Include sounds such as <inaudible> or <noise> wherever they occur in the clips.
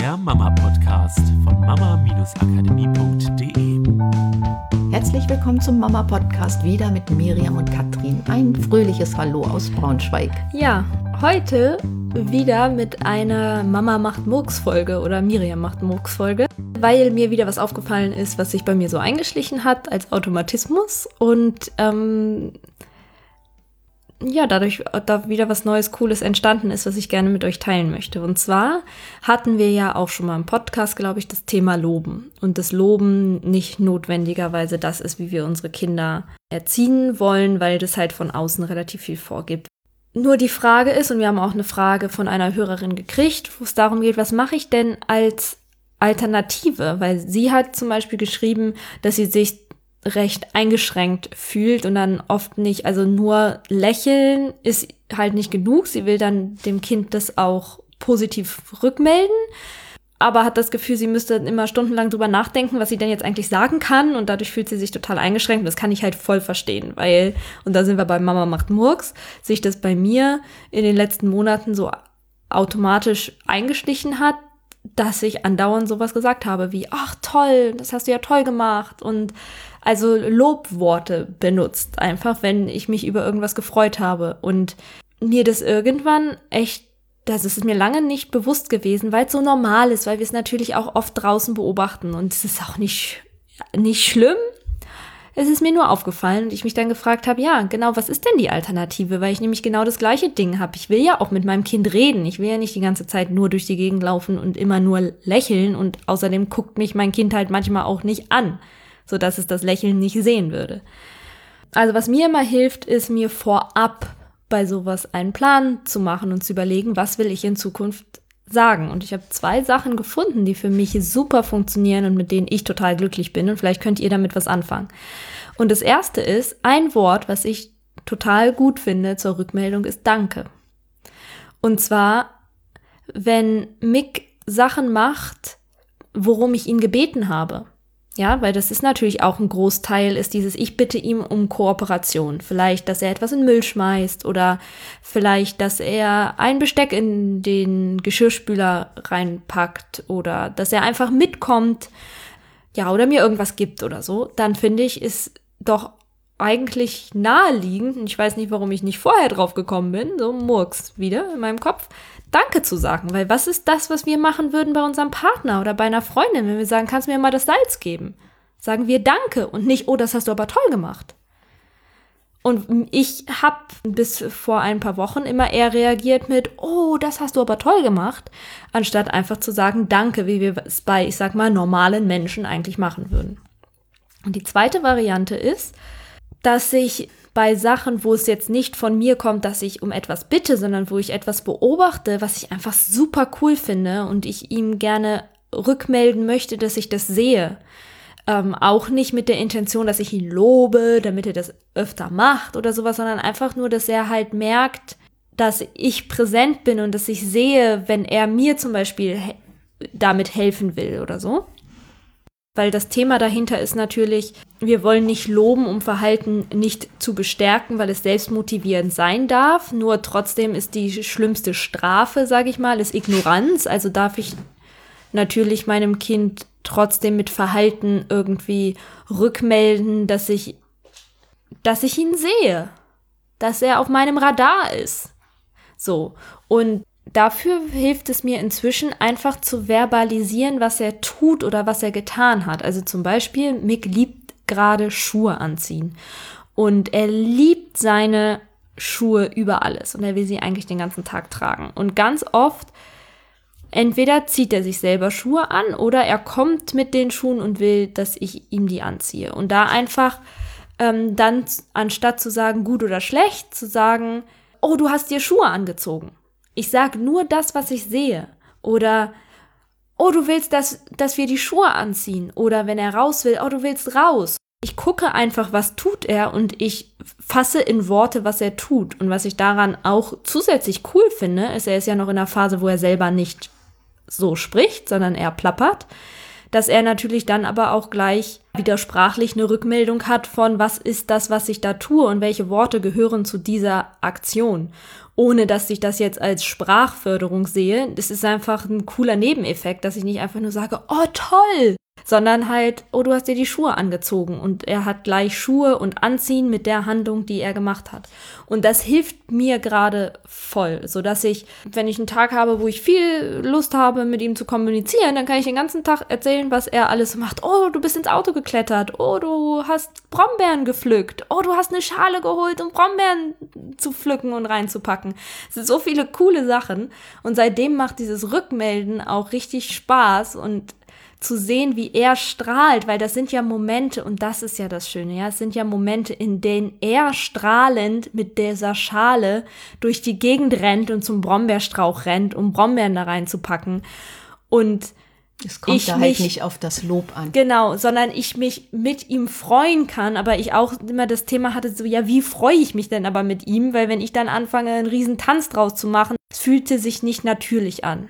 der Mama-Podcast von mama-akademie.de. Herzlich willkommen zum Mama-Podcast, wieder mit Miriam und Katrin. Ein fröhliches Hallo aus Braunschweig. Ja, heute wieder mit einer Mama macht Murks Folge oder Miriam macht Murks Folge, weil mir wieder was aufgefallen ist, was sich bei mir so eingeschlichen hat als Automatismus und ähm, ja, dadurch da wieder was Neues, Cooles entstanden ist, was ich gerne mit euch teilen möchte. Und zwar hatten wir ja auch schon mal im Podcast, glaube ich, das Thema Loben. Und das Loben nicht notwendigerweise das ist, wie wir unsere Kinder erziehen wollen, weil das halt von außen relativ viel vorgibt. Nur die Frage ist, und wir haben auch eine Frage von einer Hörerin gekriegt, wo es darum geht, was mache ich denn als Alternative? Weil sie hat zum Beispiel geschrieben, dass sie sich recht eingeschränkt fühlt und dann oft nicht, also nur lächeln ist halt nicht genug. Sie will dann dem Kind das auch positiv rückmelden, aber hat das Gefühl, sie müsste immer stundenlang drüber nachdenken, was sie denn jetzt eigentlich sagen kann und dadurch fühlt sie sich total eingeschränkt. Und das kann ich halt voll verstehen, weil, und da sind wir bei Mama macht Murks, sich das bei mir in den letzten Monaten so automatisch eingeschlichen hat, dass ich andauernd sowas gesagt habe wie, ach toll, das hast du ja toll gemacht und also Lobworte benutzt, einfach wenn ich mich über irgendwas gefreut habe. Und mir das irgendwann echt, das ist mir lange nicht bewusst gewesen, weil es so normal ist, weil wir es natürlich auch oft draußen beobachten. Und es ist auch nicht, nicht schlimm. Es ist mir nur aufgefallen und ich mich dann gefragt habe, ja, genau, was ist denn die Alternative? Weil ich nämlich genau das gleiche Ding habe. Ich will ja auch mit meinem Kind reden. Ich will ja nicht die ganze Zeit nur durch die Gegend laufen und immer nur lächeln und außerdem guckt mich mein Kind halt manchmal auch nicht an so dass es das Lächeln nicht sehen würde. Also was mir immer hilft, ist mir vorab bei sowas einen Plan zu machen und zu überlegen, was will ich in Zukunft sagen. Und ich habe zwei Sachen gefunden, die für mich super funktionieren und mit denen ich total glücklich bin. Und vielleicht könnt ihr damit was anfangen. Und das erste ist, ein Wort, was ich total gut finde zur Rückmeldung, ist Danke. Und zwar, wenn Mick Sachen macht, worum ich ihn gebeten habe. Ja, weil das ist natürlich auch ein Großteil, ist dieses, ich bitte ihm um Kooperation. Vielleicht, dass er etwas in Müll schmeißt oder vielleicht, dass er ein Besteck in den Geschirrspüler reinpackt oder dass er einfach mitkommt, ja, oder mir irgendwas gibt oder so. Dann finde ich, ist doch eigentlich naheliegend, und ich weiß nicht, warum ich nicht vorher drauf gekommen bin, so Murks wieder in meinem Kopf, Danke zu sagen. Weil was ist das, was wir machen würden bei unserem Partner oder bei einer Freundin, wenn wir sagen, kannst du mir mal das Salz geben? Sagen wir Danke und nicht, oh, das hast du aber toll gemacht. Und ich habe bis vor ein paar Wochen immer eher reagiert mit, oh, das hast du aber toll gemacht, anstatt einfach zu sagen Danke, wie wir es bei, ich sag mal, normalen Menschen eigentlich machen würden. Und die zweite Variante ist, dass ich bei Sachen, wo es jetzt nicht von mir kommt, dass ich um etwas bitte, sondern wo ich etwas beobachte, was ich einfach super cool finde und ich ihm gerne rückmelden möchte, dass ich das sehe. Ähm, auch nicht mit der Intention, dass ich ihn lobe, damit er das öfter macht oder sowas, sondern einfach nur, dass er halt merkt, dass ich präsent bin und dass ich sehe, wenn er mir zum Beispiel he damit helfen will oder so. Weil das Thema dahinter ist natürlich, wir wollen nicht loben, um Verhalten nicht zu bestärken, weil es selbstmotivierend sein darf. Nur trotzdem ist die schlimmste Strafe, sage ich mal, ist Ignoranz. Also darf ich natürlich meinem Kind trotzdem mit Verhalten irgendwie rückmelden, dass ich, dass ich ihn sehe, dass er auf meinem Radar ist. So. Und dafür hilft es mir inzwischen einfach zu verbalisieren, was er tut oder was er getan hat. Also zum Beispiel, Mick liebt gerade Schuhe anziehen. Und er liebt seine Schuhe über alles. Und er will sie eigentlich den ganzen Tag tragen. Und ganz oft, entweder zieht er sich selber Schuhe an oder er kommt mit den Schuhen und will, dass ich ihm die anziehe. Und da einfach ähm, dann, anstatt zu sagen gut oder schlecht, zu sagen, oh, du hast dir Schuhe angezogen ich sage nur das, was ich sehe. Oder, oh, du willst, dass, dass wir die Schuhe anziehen. Oder wenn er raus will, oh, du willst raus. Ich gucke einfach, was tut er und ich fasse in Worte, was er tut. Und was ich daran auch zusätzlich cool finde, ist, er ist ja noch in einer Phase, wo er selber nicht so spricht, sondern er plappert, dass er natürlich dann aber auch gleich widersprachlich eine Rückmeldung hat von, was ist das, was ich da tue und welche Worte gehören zu dieser Aktion. Ohne dass ich das jetzt als Sprachförderung sehe. Das ist einfach ein cooler Nebeneffekt, dass ich nicht einfach nur sage, oh toll, sondern halt, oh, du hast dir die Schuhe angezogen und er hat gleich Schuhe und Anziehen mit der Handlung, die er gemacht hat. Und das hilft mir gerade voll, so dass ich, wenn ich einen Tag habe, wo ich viel Lust habe, mit ihm zu kommunizieren, dann kann ich den ganzen Tag erzählen, was er alles macht. Oh, du bist ins Auto geklettert. Oh, du hast Brombeeren gepflückt. Oh, du hast eine Schale geholt, um Brombeeren zu pflücken und reinzupacken. Es sind so viele coole Sachen. Und seitdem macht dieses Rückmelden auch richtig Spaß und zu sehen, wie er strahlt, weil das sind ja Momente, und das ist ja das Schöne, ja, es sind ja Momente, in denen er strahlend mit dieser Schale durch die Gegend rennt und zum Brombeerstrauch rennt, um Brombeeren da reinzupacken. Und es kommt da halt nicht auf das Lob an. Genau, sondern ich mich mit ihm freuen kann, aber ich auch immer das Thema hatte, so, ja, wie freue ich mich denn aber mit ihm? Weil wenn ich dann anfange, einen riesen Tanz draus zu machen, es fühlte sich nicht natürlich an.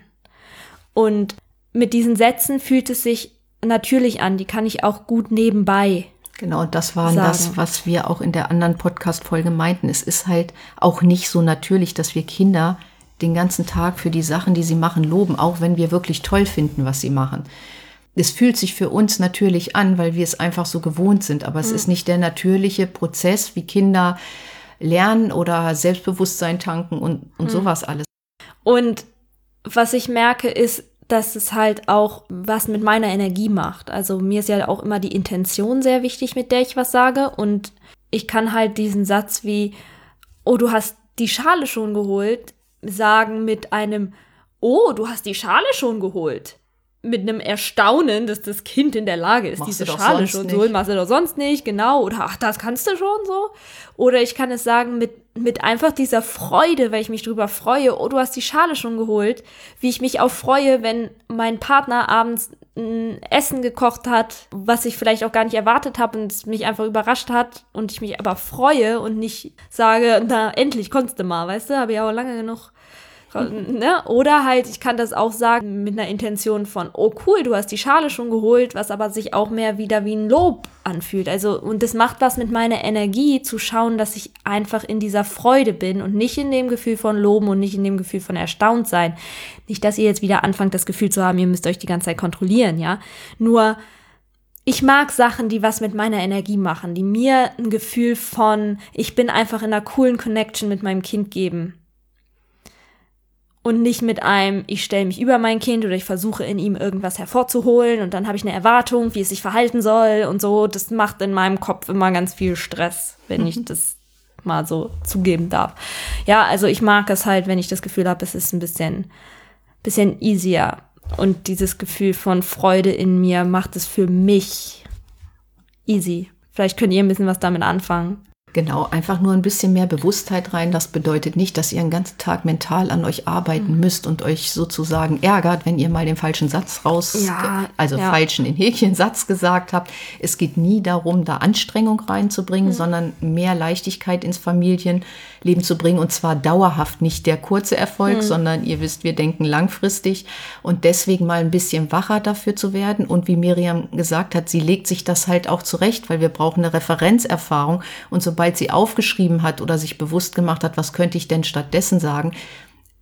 Und mit diesen Sätzen fühlt es sich natürlich an. Die kann ich auch gut nebenbei. Genau, das war das, was wir auch in der anderen Podcast-Folge meinten. Es ist halt auch nicht so natürlich, dass wir Kinder den ganzen Tag für die Sachen, die sie machen, loben, auch wenn wir wirklich toll finden, was sie machen. Es fühlt sich für uns natürlich an, weil wir es einfach so gewohnt sind, aber es mhm. ist nicht der natürliche Prozess, wie Kinder lernen oder Selbstbewusstsein tanken und, und mhm. sowas alles. Und was ich merke, ist, dass es halt auch was mit meiner Energie macht. Also mir ist ja auch immer die Intention sehr wichtig, mit der ich was sage. Und ich kann halt diesen Satz wie, oh, du hast die Schale schon geholt, sagen mit einem, oh, du hast die Schale schon geholt mit einem Erstaunen, dass das Kind in der Lage ist, machst diese Schale schon zu holen. Machst du doch sonst nicht, genau. Oder ach, das kannst du schon so. Oder ich kann es sagen mit, mit einfach dieser Freude, weil ich mich drüber freue, oh, du hast die Schale schon geholt. Wie ich mich auch freue, wenn mein Partner abends ein Essen gekocht hat, was ich vielleicht auch gar nicht erwartet habe und es mich einfach überrascht hat und ich mich aber freue und nicht sage, na, endlich konntest du mal, weißt du, habe ich auch lange genug Ne? Oder halt, ich kann das auch sagen mit einer Intention von, oh cool, du hast die Schale schon geholt, was aber sich auch mehr wieder wie ein Lob anfühlt. Also, und das macht was mit meiner Energie, zu schauen, dass ich einfach in dieser Freude bin und nicht in dem Gefühl von Loben und nicht in dem Gefühl von erstaunt sein. Nicht, dass ihr jetzt wieder anfangt, das Gefühl zu haben, ihr müsst euch die ganze Zeit kontrollieren, ja. Nur, ich mag Sachen, die was mit meiner Energie machen, die mir ein Gefühl von, ich bin einfach in einer coolen Connection mit meinem Kind geben und nicht mit einem, ich stelle mich über mein Kind oder ich versuche in ihm irgendwas hervorzuholen und dann habe ich eine Erwartung, wie es sich verhalten soll und so. Das macht in meinem Kopf immer ganz viel Stress, wenn ich <laughs> das mal so zugeben darf. Ja, also ich mag es halt, wenn ich das Gefühl habe, es ist ein bisschen, bisschen easier. Und dieses Gefühl von Freude in mir macht es für mich easy. Vielleicht könnt ihr ein bisschen was damit anfangen. Genau, einfach nur ein bisschen mehr Bewusstheit rein. Das bedeutet nicht, dass ihr einen ganzen Tag mental an euch arbeiten mhm. müsst und euch sozusagen ärgert, wenn ihr mal den falschen Satz raus, ja, also ja. falschen in Häkchen Satz gesagt habt. Es geht nie darum, da Anstrengung reinzubringen, mhm. sondern mehr Leichtigkeit ins Familienleben zu bringen und zwar dauerhaft, nicht der kurze Erfolg, mhm. sondern ihr wisst, wir denken langfristig und deswegen mal ein bisschen wacher dafür zu werden. Und wie Miriam gesagt hat, sie legt sich das halt auch zurecht, weil wir brauchen eine Referenzerfahrung und so sobald sie aufgeschrieben hat oder sich bewusst gemacht hat, was könnte ich denn stattdessen sagen,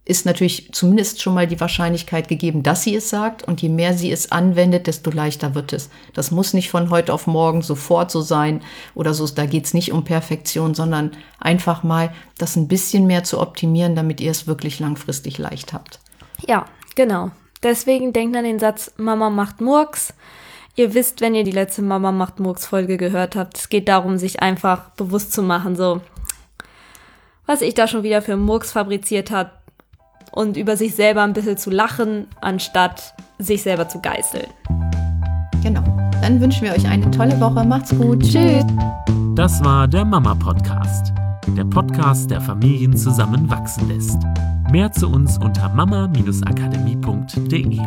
ist natürlich zumindest schon mal die Wahrscheinlichkeit gegeben, dass sie es sagt. Und je mehr sie es anwendet, desto leichter wird es. Das muss nicht von heute auf morgen sofort so sein oder so. Da geht es nicht um Perfektion, sondern einfach mal das ein bisschen mehr zu optimieren, damit ihr es wirklich langfristig leicht habt. Ja, genau. Deswegen denkt an den Satz, Mama macht Murks. Ihr wisst, wenn ihr die letzte Mama macht Murks Folge gehört habt, es geht darum, sich einfach bewusst zu machen, so, was ich da schon wieder für Murks fabriziert hat und über sich selber ein bisschen zu lachen, anstatt sich selber zu geißeln. Genau. Dann wünschen wir euch eine tolle Woche. Macht's gut. Tschüss. Das war der Mama Podcast. Der Podcast, der Familien zusammenwachsen lässt. Mehr zu uns unter mama-akademie.de.